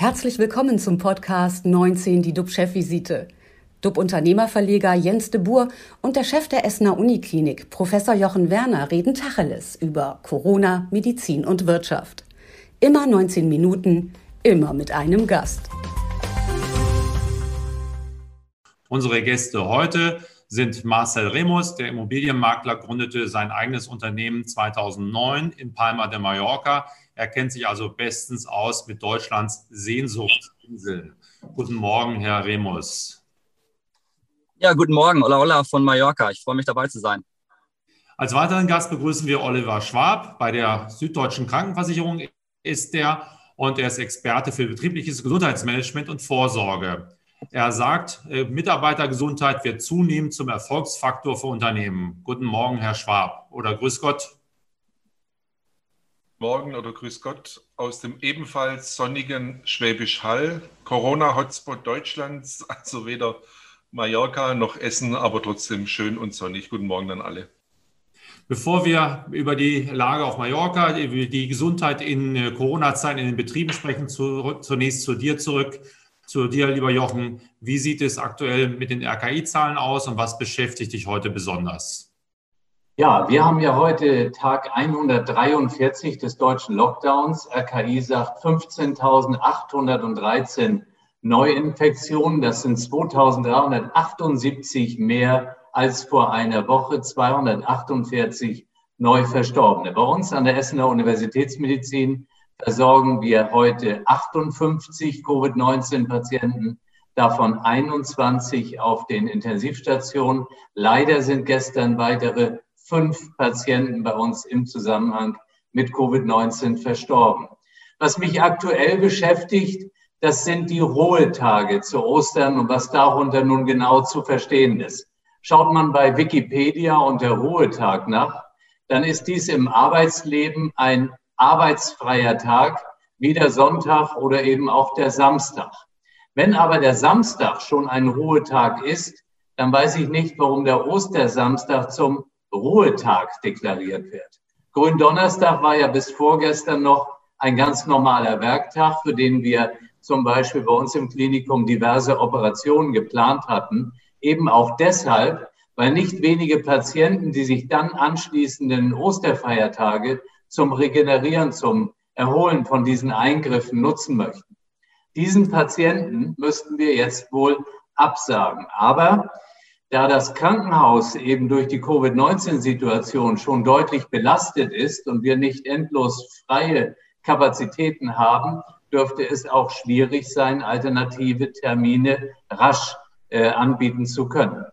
Herzlich willkommen zum Podcast 19, die DUB-Chefvisite. DUB-Unternehmerverleger Jens de Boer und der Chef der Essener Uniklinik, Professor Jochen Werner, reden Tacheles über Corona, Medizin und Wirtschaft. Immer 19 Minuten, immer mit einem Gast. Unsere Gäste heute sind Marcel Remus, der Immobilienmakler, gründete sein eigenes Unternehmen 2009 in Palma de Mallorca. Er kennt sich also bestens aus mit Deutschlands Sehnsuchtsinseln. Guten Morgen, Herr Remus. Ja, guten Morgen, Ola Ola von Mallorca. Ich freue mich dabei zu sein. Als weiteren Gast begrüßen wir Oliver Schwab. Bei der Süddeutschen Krankenversicherung ist er und er ist Experte für betriebliches Gesundheitsmanagement und Vorsorge. Er sagt, äh, Mitarbeitergesundheit wird zunehmend zum Erfolgsfaktor für Unternehmen. Guten Morgen, Herr Schwab. Oder Grüß Gott. Morgen oder Grüß Gott aus dem ebenfalls sonnigen Schwäbisch Hall, Corona-Hotspot Deutschlands, also weder Mallorca noch Essen, aber trotzdem schön und sonnig. Guten Morgen an alle. Bevor wir über die Lage auf Mallorca, über die Gesundheit in äh, Corona-Zeiten in den Betrieben sprechen, zunächst zu dir zurück zu dir, lieber Jochen. Wie sieht es aktuell mit den RKI-Zahlen aus und was beschäftigt dich heute besonders? Ja, wir haben ja heute Tag 143 des deutschen Lockdowns. RKI sagt 15.813 Neuinfektionen. Das sind 2.378 mehr als vor einer Woche, 248 Neuverstorbene. Bei uns an der Essener Universitätsmedizin versorgen wir heute 58 Covid-19-Patienten, davon 21 auf den Intensivstationen. Leider sind gestern weitere fünf Patienten bei uns im Zusammenhang mit Covid-19 verstorben. Was mich aktuell beschäftigt, das sind die Ruhetage zu Ostern und was darunter nun genau zu verstehen ist. Schaut man bei Wikipedia unter Ruhetag nach, dann ist dies im Arbeitsleben ein arbeitsfreier Tag, wie der Sonntag oder eben auch der Samstag. Wenn aber der Samstag schon ein Ruhetag ist, dann weiß ich nicht, warum der Ostersamstag zum Ruhetag deklariert wird. Gründonnerstag war ja bis vorgestern noch ein ganz normaler Werktag, für den wir zum Beispiel bei uns im Klinikum diverse Operationen geplant hatten. Eben auch deshalb, weil nicht wenige Patienten, die sich dann anschließenden Osterfeiertage zum Regenerieren, zum Erholen von diesen Eingriffen nutzen möchten. Diesen Patienten müssten wir jetzt wohl absagen. Aber da das Krankenhaus eben durch die Covid-19-Situation schon deutlich belastet ist und wir nicht endlos freie Kapazitäten haben, dürfte es auch schwierig sein, alternative Termine rasch äh, anbieten zu können.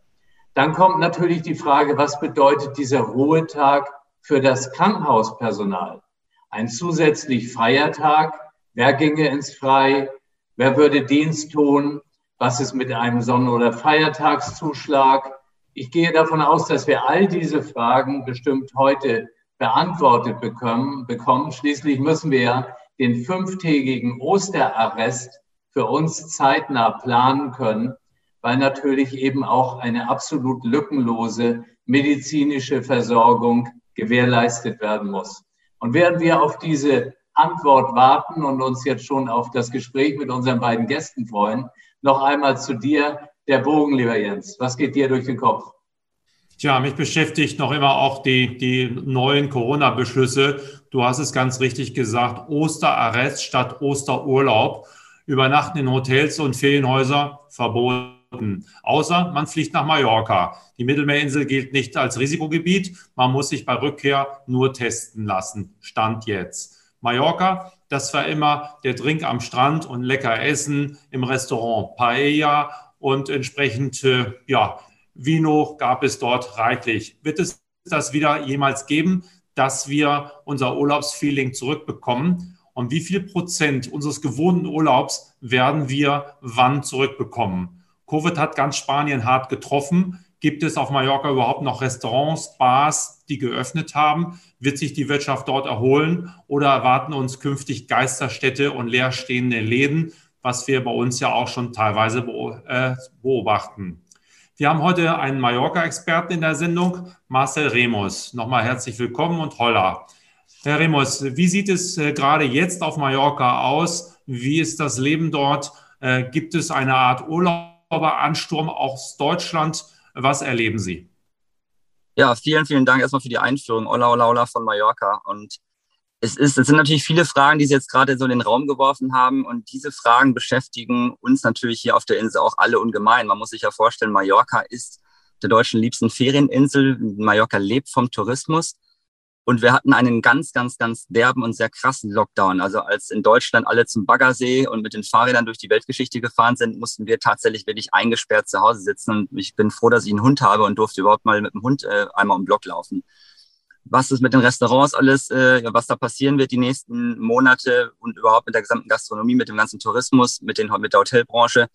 Dann kommt natürlich die Frage, was bedeutet dieser Ruhetag für das Krankenhauspersonal. Ein zusätzlich freier Tag. Wer ginge ins Frei? Wer würde Dienst tun? Was ist mit einem Sonnen- oder Feiertagszuschlag? Ich gehe davon aus, dass wir all diese Fragen bestimmt heute beantwortet bekommen. bekommen. Schließlich müssen wir ja den fünftägigen Osterarrest für uns zeitnah planen können, weil natürlich eben auch eine absolut lückenlose medizinische Versorgung gewährleistet werden muss. Und während wir auf diese Antwort warten und uns jetzt schon auf das Gespräch mit unseren beiden Gästen freuen, noch einmal zu dir, der Bogen, lieber Jens. Was geht dir durch den Kopf? Tja, mich beschäftigt noch immer auch die, die neuen Corona-Beschlüsse. Du hast es ganz richtig gesagt, Osterarrest statt Osterurlaub. Übernachten in Hotels und Ferienhäuser verboten verboten, außer man fliegt nach Mallorca. Die Mittelmeerinsel gilt nicht als Risikogebiet. Man muss sich bei Rückkehr nur testen lassen. Stand jetzt. Mallorca, das war immer der Drink am Strand und lecker Essen im Restaurant Paella und entsprechend, äh, ja, Vino gab es dort reichlich. Wird es das wieder jemals geben, dass wir unser Urlaubsfeeling zurückbekommen? Und wie viel Prozent unseres gewohnten Urlaubs werden wir wann zurückbekommen? Covid hat ganz Spanien hart getroffen. Gibt es auf Mallorca überhaupt noch Restaurants, Bars, die geöffnet haben? Wird sich die Wirtschaft dort erholen oder erwarten uns künftig Geisterstädte und leerstehende Läden, was wir bei uns ja auch schon teilweise äh, beobachten? Wir haben heute einen Mallorca-Experten in der Sendung, Marcel Remus. Nochmal herzlich willkommen und holla. Herr Remos, wie sieht es äh, gerade jetzt auf Mallorca aus? Wie ist das Leben dort? Äh, gibt es eine Art Urlauberansturm aus Deutschland? Was erleben Sie? Ja, vielen, vielen Dank erstmal für die Einführung. Ola, Ola, Ola von Mallorca. Und es, ist, es sind natürlich viele Fragen, die Sie jetzt gerade so in den Raum geworfen haben. Und diese Fragen beschäftigen uns natürlich hier auf der Insel auch alle ungemein. Man muss sich ja vorstellen, Mallorca ist der deutschen liebsten Ferieninsel. Mallorca lebt vom Tourismus. Und wir hatten einen ganz, ganz, ganz derben und sehr krassen Lockdown. Also als in Deutschland alle zum Baggersee und mit den Fahrrädern durch die Weltgeschichte gefahren sind, mussten wir tatsächlich wirklich eingesperrt zu Hause sitzen. Und ich bin froh, dass ich einen Hund habe und durfte überhaupt mal mit dem Hund äh, einmal um Block laufen. Was ist mit den Restaurants alles, äh, was da passieren wird die nächsten Monate und überhaupt mit der gesamten Gastronomie, mit dem ganzen Tourismus, mit, den, mit der Hotelbranche,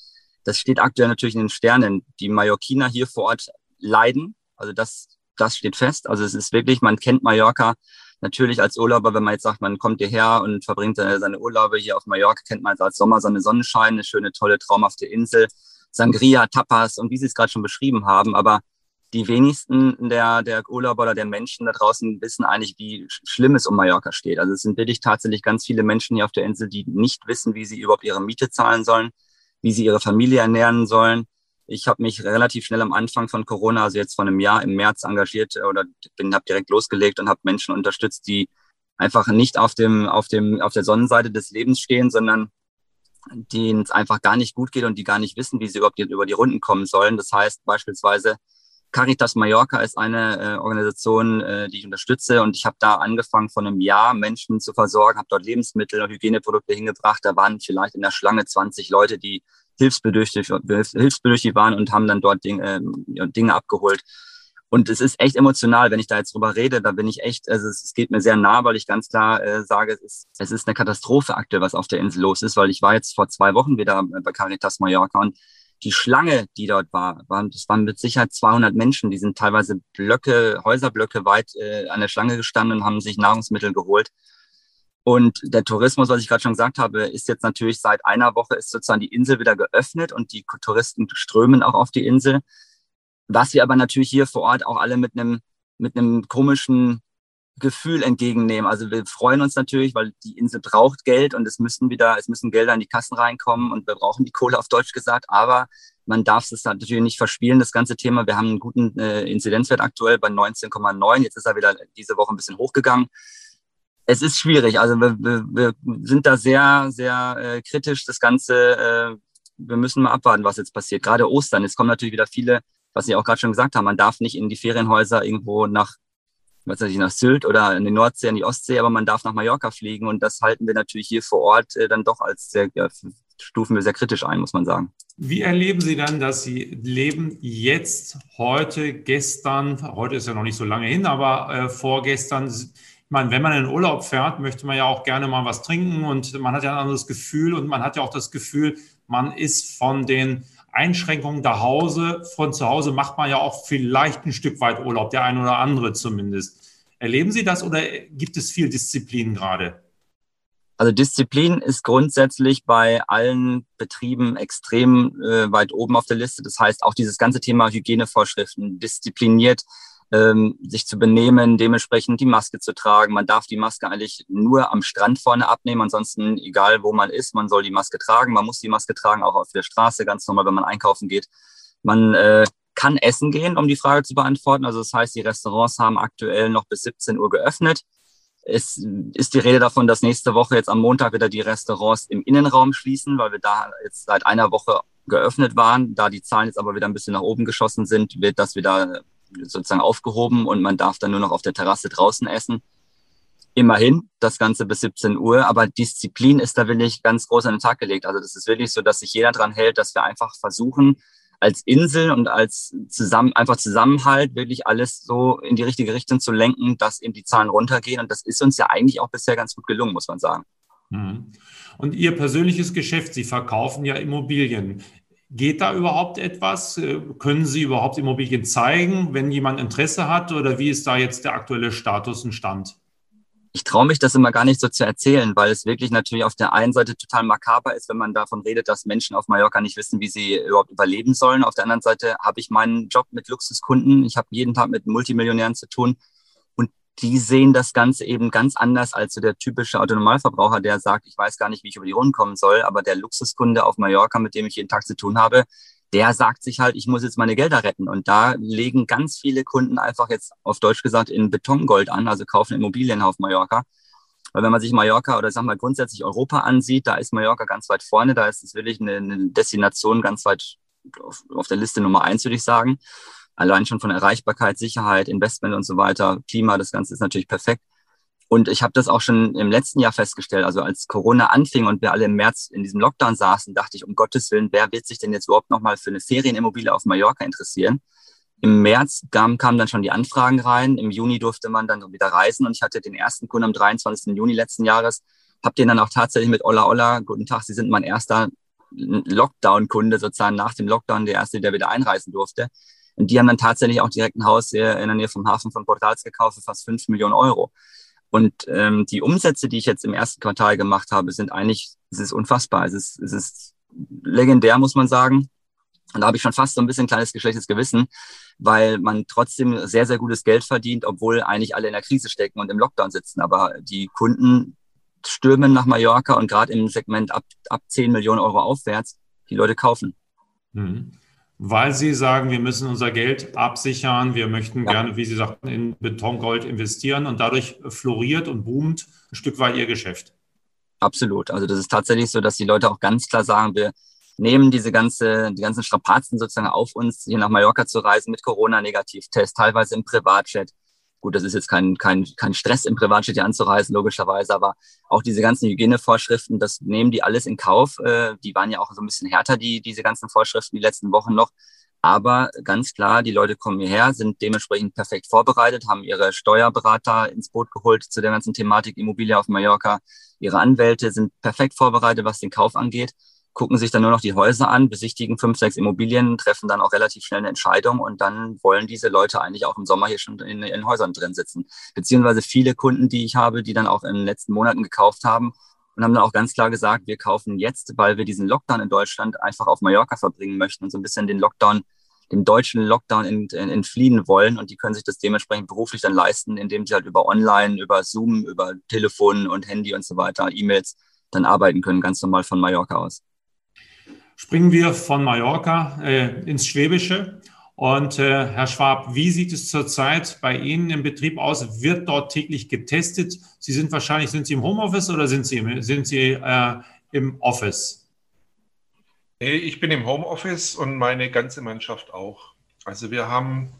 das steht aktuell natürlich in den Sternen. Die Mallorquiner hier vor Ort leiden. Also das das steht fest. Also es ist wirklich, man kennt Mallorca natürlich als Urlauber, wenn man jetzt sagt, man kommt hierher und verbringt seine Urlaube hier auf Mallorca, kennt man als Sommer, Sonne, Sonnenschein, eine schöne, tolle, traumhafte Insel, Sangria, Tapas und wie Sie es gerade schon beschrieben haben. Aber die wenigsten der, der Urlauber oder der Menschen da draußen wissen eigentlich, wie schlimm es um Mallorca steht. Also es sind wirklich tatsächlich ganz viele Menschen hier auf der Insel, die nicht wissen, wie sie überhaupt ihre Miete zahlen sollen, wie sie ihre Familie ernähren sollen, ich habe mich relativ schnell am Anfang von Corona, also jetzt vor einem Jahr im März engagiert äh, oder bin habe direkt losgelegt und habe Menschen unterstützt, die einfach nicht auf dem auf dem auf der Sonnenseite des Lebens stehen, sondern denen es einfach gar nicht gut geht und die gar nicht wissen, wie sie überhaupt über die Runden kommen sollen. Das heißt beispielsweise Caritas Mallorca ist eine äh, Organisation, äh, die ich unterstütze und ich habe da angefangen vor einem Jahr Menschen zu versorgen, habe dort Lebensmittel und Hygieneprodukte hingebracht. Da waren vielleicht in der Schlange 20 Leute, die hilfsbedürftig, hilfsbedürftig waren und haben dann dort Dinge, äh, Dinge abgeholt. Und es ist echt emotional, wenn ich da jetzt drüber rede, da bin ich echt, also es, es geht mir sehr nah, weil ich ganz klar äh, sage, es ist, es ist eine Katastrophe aktuell, was auf der Insel los ist, weil ich war jetzt vor zwei Wochen wieder bei Caritas Mallorca und die Schlange, die dort war, waren, das waren mit Sicherheit 200 Menschen, die sind teilweise Blöcke, Häuserblöcke weit äh, an der Schlange gestanden und haben sich Nahrungsmittel geholt. Und der Tourismus, was ich gerade schon gesagt habe, ist jetzt natürlich seit einer Woche ist sozusagen die Insel wieder geöffnet und die Touristen strömen auch auf die Insel. Was wir aber natürlich hier vor Ort auch alle mit einem, mit einem komischen Gefühl entgegennehmen. Also wir freuen uns natürlich, weil die Insel braucht Geld und es müssen wieder, es müssen Gelder in die Kassen reinkommen und wir brauchen die Kohle auf Deutsch gesagt. Aber man darf es natürlich nicht verspielen, das ganze Thema. Wir haben einen guten äh, Inzidenzwert aktuell bei 19,9. Jetzt ist er wieder diese Woche ein bisschen hochgegangen es ist schwierig. Also wir, wir, wir sind da sehr, sehr äh, kritisch. Das Ganze, äh, wir müssen mal abwarten, was jetzt passiert. Gerade Ostern. Es kommen natürlich wieder viele, was Sie auch gerade schon gesagt haben, man darf nicht in die Ferienhäuser irgendwo nach, was weiß ich, nach Sylt oder in die Nordsee, in die Ostsee, aber man darf nach Mallorca fliegen. Und das halten wir natürlich hier vor Ort äh, dann doch als sehr, ja, stufen wir sehr kritisch ein, muss man sagen. Wie erleben Sie dann, dass Sie leben jetzt, heute, gestern, heute ist ja noch nicht so lange hin, aber äh, vorgestern ich meine, wenn man in den Urlaub fährt, möchte man ja auch gerne mal was trinken und man hat ja ein anderes Gefühl und man hat ja auch das Gefühl, man ist von den Einschränkungen zu Hause, von zu Hause macht man ja auch vielleicht ein Stück weit Urlaub, der eine oder andere zumindest. Erleben Sie das oder gibt es viel Disziplin gerade? Also Disziplin ist grundsätzlich bei allen Betrieben extrem äh, weit oben auf der Liste. Das heißt, auch dieses ganze Thema Hygienevorschriften, diszipliniert ähm, sich zu benehmen, dementsprechend die Maske zu tragen. Man darf die Maske eigentlich nur am Strand vorne abnehmen, ansonsten egal wo man ist, man soll die Maske tragen. Man muss die Maske tragen, auch auf der Straße, ganz normal, wenn man einkaufen geht. Man äh, kann essen gehen, um die Frage zu beantworten. Also das heißt, die Restaurants haben aktuell noch bis 17 Uhr geöffnet. Es ist die Rede davon, dass nächste Woche jetzt am Montag wieder die Restaurants im Innenraum schließen, weil wir da jetzt seit einer Woche geöffnet waren. Da die Zahlen jetzt aber wieder ein bisschen nach oben geschossen sind, wird das wieder sozusagen aufgehoben und man darf dann nur noch auf der Terrasse draußen essen. Immerhin, das Ganze bis 17 Uhr, aber Disziplin ist da wirklich ganz groß an den Tag gelegt. Also das ist wirklich so, dass sich jeder dran hält, dass wir einfach versuchen, als Insel und als zusammen, einfach Zusammenhalt wirklich alles so in die richtige Richtung zu lenken, dass eben die Zahlen runtergehen. Und das ist uns ja eigentlich auch bisher ganz gut gelungen, muss man sagen. Mhm. Und Ihr persönliches Geschäft, Sie verkaufen ja Immobilien. Geht da überhaupt etwas? Äh, können Sie überhaupt Immobilien zeigen, wenn jemand Interesse hat? Oder wie ist da jetzt der aktuelle Status und Stand? Ich traue mich das immer gar nicht so zu erzählen, weil es wirklich natürlich auf der einen Seite total makaber ist, wenn man davon redet, dass Menschen auf Mallorca nicht wissen, wie sie überhaupt überleben sollen. Auf der anderen Seite habe ich meinen Job mit Luxuskunden. Ich habe jeden Tag mit Multimillionären zu tun. Die sehen das Ganze eben ganz anders als so der typische Autonomalverbraucher, der sagt, ich weiß gar nicht, wie ich über die Runden kommen soll, aber der Luxuskunde auf Mallorca, mit dem ich jeden Tag zu tun habe, der sagt sich halt, ich muss jetzt meine Gelder retten. Und da legen ganz viele Kunden einfach jetzt auf Deutsch gesagt in Betongold an, also kaufen Immobilien auf Mallorca. Weil wenn man sich Mallorca oder sagen wir grundsätzlich Europa ansieht, da ist Mallorca ganz weit vorne, da ist es wirklich eine, Destination ganz weit auf der Liste Nummer eins, würde ich sagen. Allein schon von Erreichbarkeit, Sicherheit, Investment und so weiter, Klima, das Ganze ist natürlich perfekt. Und ich habe das auch schon im letzten Jahr festgestellt. Also als Corona anfing und wir alle im März in diesem Lockdown saßen, dachte ich, um Gottes Willen, wer wird sich denn jetzt überhaupt nochmal für eine Ferienimmobilie auf Mallorca interessieren? Im März kamen kam dann schon die Anfragen rein. Im Juni durfte man dann wieder reisen und ich hatte den ersten Kunden am 23. Juni letzten Jahres. Hab den dann auch tatsächlich mit Olla Olla, guten Tag, Sie sind mein erster Lockdown-Kunde sozusagen nach dem Lockdown, der erste, der wieder einreisen durfte. Und die haben dann tatsächlich auch direkt ein Haus in der Nähe vom Hafen von Portals gekauft für fast fünf Millionen Euro. Und ähm, die Umsätze, die ich jetzt im ersten Quartal gemacht habe, sind eigentlich, es ist unfassbar. Es ist, es ist legendär, muss man sagen. Und da habe ich schon fast so ein bisschen kleines geschlechtes Gewissen, weil man trotzdem sehr, sehr gutes Geld verdient, obwohl eigentlich alle in der Krise stecken und im Lockdown sitzen. Aber die Kunden stürmen nach Mallorca und gerade im Segment ab, ab 10 Millionen Euro aufwärts, die Leute kaufen. Mhm weil sie sagen, wir müssen unser Geld absichern, wir möchten ja. gerne, wie Sie sagten, in Betongold investieren und dadurch floriert und boomt ein Stück weit Ihr Geschäft. Absolut. Also das ist tatsächlich so, dass die Leute auch ganz klar sagen, wir nehmen diese ganze, die ganzen Strapazen sozusagen auf uns, hier nach Mallorca zu reisen mit Corona-Negativtest, teilweise im Privatjet. Gut, das ist jetzt kein, kein, kein Stress im Privatjet hier anzureisen, logischerweise, aber auch diese ganzen Hygienevorschriften, das nehmen die alles in Kauf. Äh, die waren ja auch so ein bisschen härter, die, diese ganzen Vorschriften die letzten Wochen noch. Aber ganz klar, die Leute kommen hierher, sind dementsprechend perfekt vorbereitet, haben ihre Steuerberater ins Boot geholt zu der ganzen Thematik Immobilie auf Mallorca. Ihre Anwälte sind perfekt vorbereitet, was den Kauf angeht gucken sich dann nur noch die Häuser an, besichtigen fünf, sechs Immobilien, treffen dann auch relativ schnell eine Entscheidung und dann wollen diese Leute eigentlich auch im Sommer hier schon in, in Häusern drin sitzen. Beziehungsweise viele Kunden, die ich habe, die dann auch in den letzten Monaten gekauft haben und haben dann auch ganz klar gesagt, wir kaufen jetzt, weil wir diesen Lockdown in Deutschland einfach auf Mallorca verbringen möchten und so ein bisschen den Lockdown dem deutschen Lockdown entfliehen wollen und die können sich das dementsprechend beruflich dann leisten, indem sie halt über Online, über Zoom, über Telefon und Handy und so weiter, E-Mails dann arbeiten können, ganz normal von Mallorca aus springen wir von Mallorca äh, ins Schwäbische. Und äh, Herr Schwab, wie sieht es zurzeit bei Ihnen im Betrieb aus? Wird dort täglich getestet? Sie sind wahrscheinlich, sind Sie im Homeoffice oder sind Sie, im, sind Sie äh, im Office? Ich bin im Homeoffice und meine ganze Mannschaft auch. Also wir haben,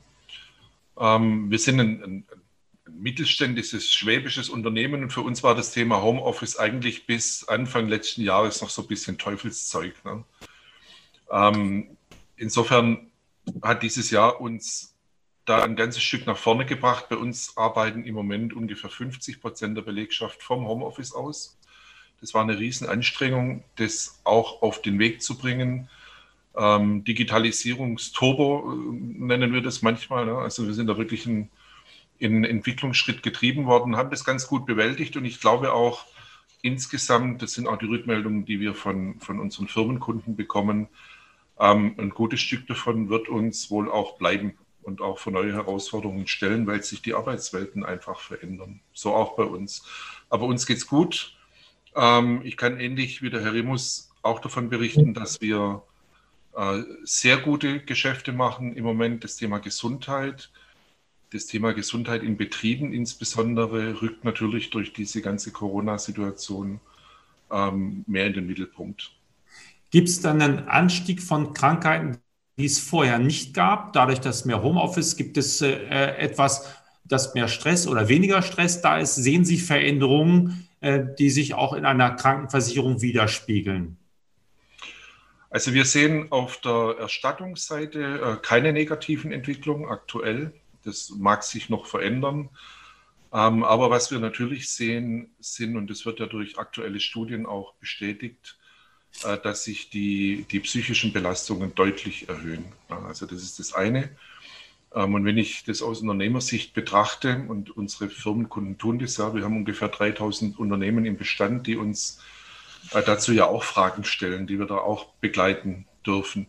ähm, wir sind ein, ein, ein mittelständisches schwäbisches Unternehmen und für uns war das Thema Homeoffice eigentlich bis Anfang letzten Jahres noch so ein bisschen Teufelszeug. Ne? Ähm, insofern hat dieses Jahr uns da ein ganzes Stück nach vorne gebracht. Bei uns arbeiten im Moment ungefähr 50 Prozent der Belegschaft vom Homeoffice aus. Das war eine Riesenanstrengung, das auch auf den Weg zu bringen. Ähm, Digitalisierungsturbo äh, nennen wir das manchmal. Ne? Also wir sind da wirklich in, in Entwicklungsschritt getrieben worden, haben das ganz gut bewältigt und ich glaube auch insgesamt, das sind auch die Rückmeldungen, die wir von, von unseren Firmenkunden bekommen, ähm, ein gutes Stück davon wird uns wohl auch bleiben und auch vor neue Herausforderungen stellen, weil sich die Arbeitswelten einfach verändern. So auch bei uns. Aber uns geht's gut. Ähm, ich kann ähnlich wie der Herr Remus auch davon berichten, dass wir äh, sehr gute Geschäfte machen im Moment. Das Thema Gesundheit, das Thema Gesundheit in Betrieben insbesondere rückt natürlich durch diese ganze Corona-Situation ähm, mehr in den Mittelpunkt. Gibt es dann einen Anstieg von Krankheiten, die es vorher nicht gab? Dadurch, dass mehr Homeoffice gibt es äh, etwas, dass mehr Stress oder weniger Stress da ist. Sehen Sie Veränderungen, äh, die sich auch in einer Krankenversicherung widerspiegeln? Also wir sehen auf der Erstattungsseite äh, keine negativen Entwicklungen aktuell. Das mag sich noch verändern. Ähm, aber was wir natürlich sehen, sind, und das wird ja durch aktuelle Studien auch bestätigt, äh, dass sich die, die psychischen Belastungen deutlich erhöhen. Also das ist das eine. Ähm, und wenn ich das aus Unternehmersicht betrachte, und unsere Firmenkunden tun das ja, wir haben ungefähr 3000 Unternehmen im Bestand, die uns äh, dazu ja auch Fragen stellen, die wir da auch begleiten dürfen.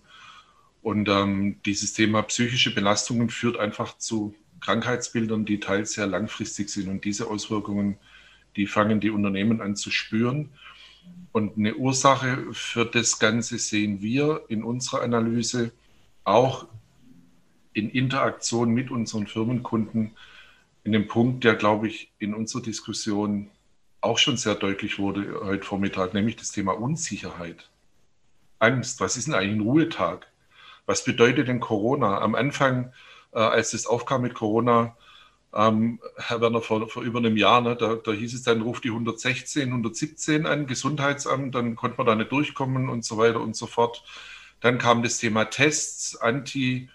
Und ähm, dieses Thema psychische Belastungen führt einfach zu Krankheitsbildern, die teils sehr langfristig sind. Und diese Auswirkungen, die fangen die Unternehmen an zu spüren. Und eine Ursache für das Ganze sehen wir in unserer Analyse auch in Interaktion mit unseren Firmenkunden in dem Punkt, der, glaube ich, in unserer Diskussion auch schon sehr deutlich wurde heute Vormittag, nämlich das Thema Unsicherheit. Angst, was ist denn eigentlich ein Ruhetag? Was bedeutet denn Corona? Am Anfang, äh, als es aufkam mit Corona, ähm, Herr Werner, vor, vor, über einem Jahr, ne, da, da, hieß es dann, ruft die 116, 117 an, Gesundheitsamt, dann konnte man da nicht durchkommen und so weiter und so fort. Dann kam das Thema Tests, Anti-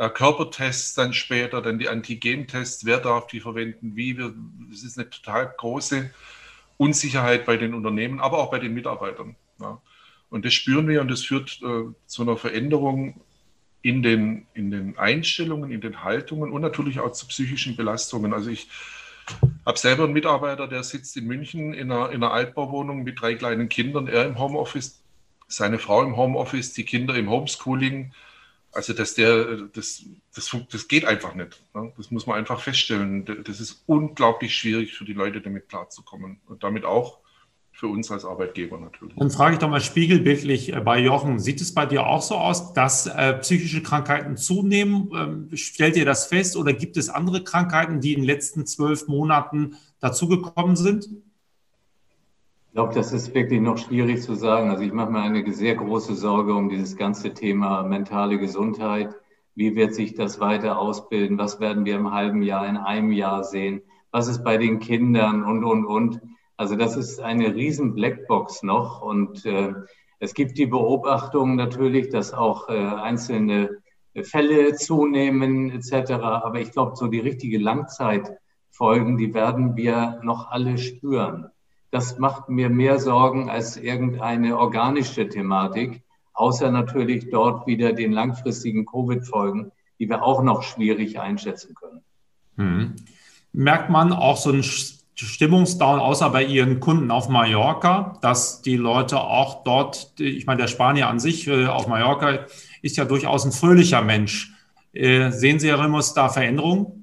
äh, Körpertests dann später, dann die Antigentests, wer darf die verwenden, wie. Es ist eine total große Unsicherheit bei den Unternehmen, aber auch bei den Mitarbeitern. Ja. Und das spüren wir und das führt äh, zu einer Veränderung in den, in den Einstellungen, in den Haltungen und natürlich auch zu psychischen Belastungen. Also ich habe selber einen Mitarbeiter, der sitzt in München in einer, in einer Altbauwohnung mit drei kleinen Kindern, er im Homeoffice, seine Frau im Homeoffice, die Kinder im Homeschooling. Also dass der, das, das, das geht einfach nicht. Ne? Das muss man einfach feststellen. Das ist unglaublich schwierig für die Leute, damit klarzukommen. Und damit auch für uns als Arbeitgeber natürlich. Dann frage ich doch mal spiegelbildlich äh, bei Jochen, sieht es bei dir auch so aus, dass äh, psychische Krankheiten zunehmen? Ähm, stellt ihr das fest oder gibt es andere Krankheiten, die in den letzten zwölf Monaten dazugekommen sind? Ich glaube, das ist wirklich noch schwierig zu sagen. Also ich mache mir eine sehr große Sorge um dieses ganze Thema mentale Gesundheit. Wie wird sich das weiter ausbilden? Was werden wir im halben Jahr, in einem Jahr sehen? Was ist bei den Kindern und, und, und? Also das ist eine riesen Blackbox noch. Und äh, es gibt die Beobachtung natürlich, dass auch äh, einzelne Fälle zunehmen etc. Aber ich glaube, so die richtige Langzeitfolgen, die werden wir noch alle spüren das macht mir mehr Sorgen als irgendeine organische Thematik, außer natürlich dort wieder den langfristigen Covid-Folgen, die wir auch noch schwierig einschätzen können. Hm. Merkt man auch so einen Stimmungsdown, außer bei Ihren Kunden auf Mallorca, dass die Leute auch dort, ich meine, der Spanier an sich äh, auf Mallorca ist ja durchaus ein fröhlicher Mensch. Äh, sehen Sie, Herr Remus, da Veränderungen?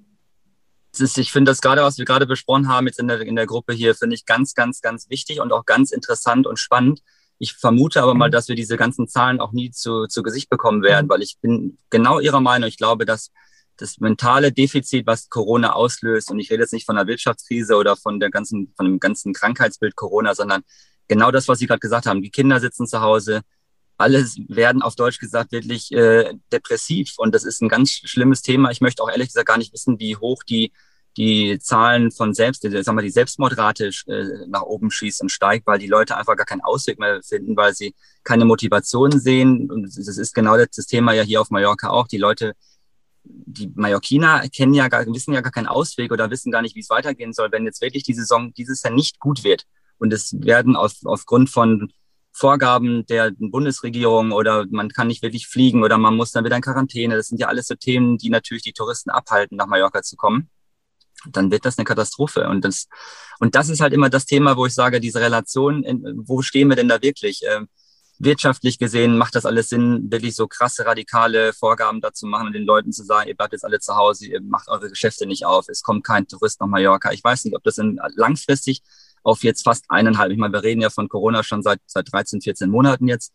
ist, ich finde das gerade, was wir gerade besprochen haben jetzt in der, in der Gruppe hier, finde ich ganz, ganz, ganz wichtig und auch ganz interessant und spannend. Ich vermute aber mal, mhm. dass wir diese ganzen Zahlen auch nie zu, zu Gesicht bekommen werden, mhm. weil ich bin genau Ihrer Meinung. Ich glaube, dass das mentale Defizit, was Corona auslöst, und ich rede jetzt nicht von der Wirtschaftskrise oder von der ganzen, von dem ganzen Krankheitsbild Corona, sondern genau das, was Sie gerade gesagt haben. Die Kinder sitzen zu Hause, alle werden auf Deutsch gesagt wirklich äh, depressiv und das ist ein ganz schlimmes Thema. Ich möchte auch ehrlich gesagt gar nicht wissen, wie hoch die die Zahlen von selbst, die, sagen wir, die Selbstmordrate äh, nach oben schießt und steigt, weil die Leute einfach gar keinen Ausweg mehr finden, weil sie keine Motivation sehen. Und das ist genau das Thema ja hier auf Mallorca auch. Die Leute, die Mallorquiner kennen ja gar, wissen ja gar keinen Ausweg oder wissen gar nicht, wie es weitergehen soll, wenn jetzt wirklich die Saison dieses Jahr nicht gut wird. Und es werden auf, aufgrund von Vorgaben der Bundesregierung oder man kann nicht wirklich fliegen oder man muss dann wieder in Quarantäne. Das sind ja alles so Themen, die natürlich die Touristen abhalten, nach Mallorca zu kommen dann wird das eine Katastrophe. Und das, und das ist halt immer das Thema, wo ich sage, diese Relation, wo stehen wir denn da wirklich? Wirtschaftlich gesehen macht das alles Sinn, wirklich so krasse, radikale Vorgaben dazu machen und den Leuten zu sagen, ihr bleibt jetzt alle zu Hause, ihr macht eure Geschäfte nicht auf, es kommt kein Tourist nach Mallorca. Ich weiß nicht, ob das in, langfristig auf jetzt fast eineinhalb, ich meine, wir reden ja von Corona schon seit, seit 13, 14 Monaten jetzt,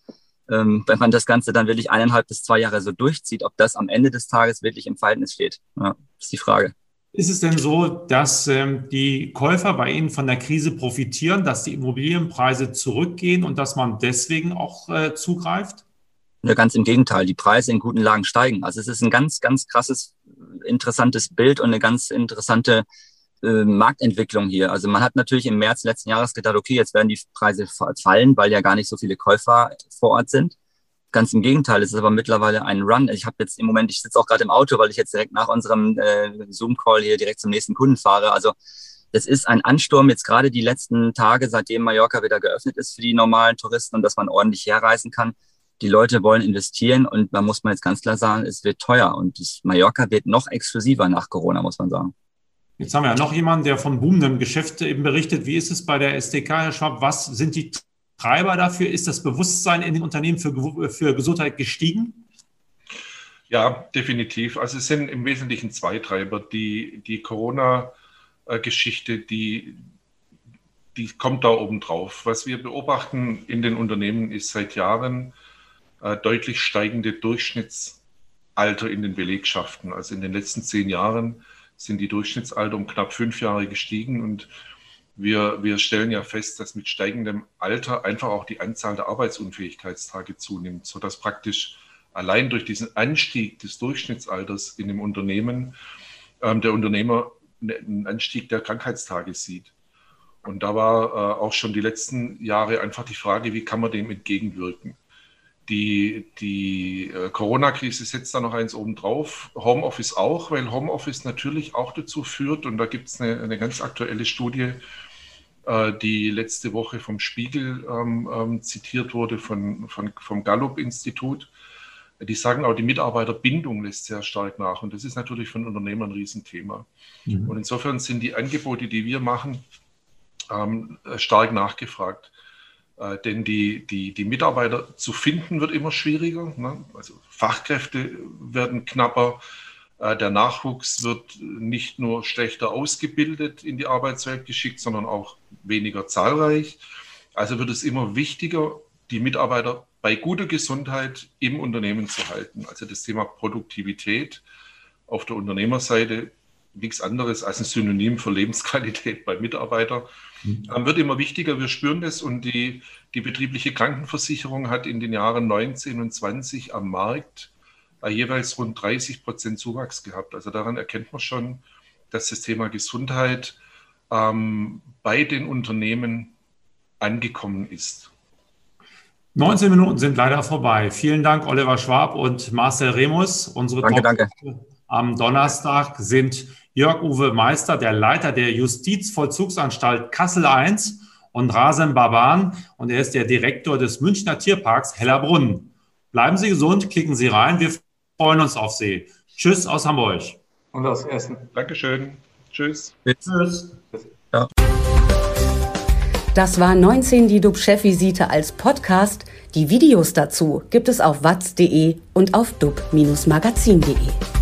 ähm, wenn man das Ganze dann wirklich eineinhalb bis zwei Jahre so durchzieht, ob das am Ende des Tages wirklich im Verhältnis steht, ja, ist die Frage. Ist es denn so, dass ähm, die Käufer bei Ihnen von der Krise profitieren, dass die Immobilienpreise zurückgehen und dass man deswegen auch äh, zugreift? Ja, ganz im Gegenteil. Die Preise in guten Lagen steigen. Also es ist ein ganz, ganz krasses, interessantes Bild und eine ganz interessante äh, Marktentwicklung hier. Also man hat natürlich im März letzten Jahres gedacht, okay, jetzt werden die Preise fallen, weil ja gar nicht so viele Käufer vor Ort sind. Ganz im Gegenteil, es ist aber mittlerweile ein Run. Ich habe jetzt im Moment, ich sitze auch gerade im Auto, weil ich jetzt direkt nach unserem äh, Zoom-Call hier direkt zum nächsten Kunden fahre. Also es ist ein Ansturm jetzt gerade die letzten Tage, seitdem Mallorca wieder geöffnet ist für die normalen Touristen und dass man ordentlich herreisen kann. Die Leute wollen investieren und da muss man jetzt ganz klar sagen, es wird teuer und Mallorca wird noch exklusiver nach Corona, muss man sagen. Jetzt haben wir ja noch jemanden, der von boomendem Geschäft eben berichtet. Wie ist es bei der SDK, Herr Schwab? Was sind die Treiber dafür? Ist das Bewusstsein in den Unternehmen für, für Gesundheit gestiegen? Ja, definitiv. Also es sind im Wesentlichen zwei Treiber. Die, die Corona-Geschichte, die, die kommt da oben drauf. Was wir beobachten in den Unternehmen ist seit Jahren äh, deutlich steigende Durchschnittsalter in den Belegschaften. Also in den letzten zehn Jahren sind die Durchschnittsalter um knapp fünf Jahre gestiegen und wir, wir stellen ja fest, dass mit steigendem Alter einfach auch die Anzahl der Arbeitsunfähigkeitstage zunimmt, sodass praktisch allein durch diesen Anstieg des Durchschnittsalters in dem Unternehmen ähm, der Unternehmer ne, einen Anstieg der Krankheitstage sieht. Und da war äh, auch schon die letzten Jahre einfach die Frage, wie kann man dem entgegenwirken? Die, die äh, Corona-Krise setzt da noch eins obendrauf, Homeoffice auch, weil Homeoffice natürlich auch dazu führt, und da gibt es eine, eine, ganz aktuelle Studie, äh, die letzte Woche vom Spiegel ähm, ähm, zitiert wurde, von, von vom Gallup-Institut, die sagen auch, die Mitarbeiterbindung lässt sehr stark nach. Und das ist natürlich für einen Unternehmer ein Riesenthema. Mhm. Und insofern sind die Angebote, die wir machen, ähm, stark nachgefragt. Äh, denn die, die, die Mitarbeiter zu finden wird immer schwieriger. Ne? Also Fachkräfte werden knapper. Äh, der Nachwuchs wird nicht nur schlechter ausgebildet in die Arbeitswelt geschickt, sondern auch weniger zahlreich. Also wird es immer wichtiger, die Mitarbeiter bei guter Gesundheit im Unternehmen zu halten. Also das Thema Produktivität auf der Unternehmerseite nichts anderes als ein Synonym für Lebensqualität bei Mitarbeitern. Mhm. Ähm, wird immer wichtiger, wir spüren das und die, die betriebliche Krankenversicherung hat in den Jahren 19 und 20 am Markt äh, jeweils rund 30 Prozent Zuwachs gehabt. Also daran erkennt man schon, dass das Thema Gesundheit ähm, bei den Unternehmen angekommen ist. 19 Minuten sind leider vorbei. Vielen Dank, Oliver Schwab und Marcel Remus. Unsere danke, danke. am Donnerstag sind Jörg-Uwe Meister, der Leiter der Justizvollzugsanstalt Kassel I und Rasen Baban und er ist der Direktor des Münchner Tierparks Hellerbrunn. Bleiben Sie gesund, klicken Sie rein. Wir freuen uns auf Sie. Tschüss aus Hamburg. Und aus Essen. Dankeschön. Tschüss. Tschüss. Ja. Das war 19 die DUB-Chefvisite als Podcast. Die Videos dazu gibt es auf watz.de und auf dub-magazin.de.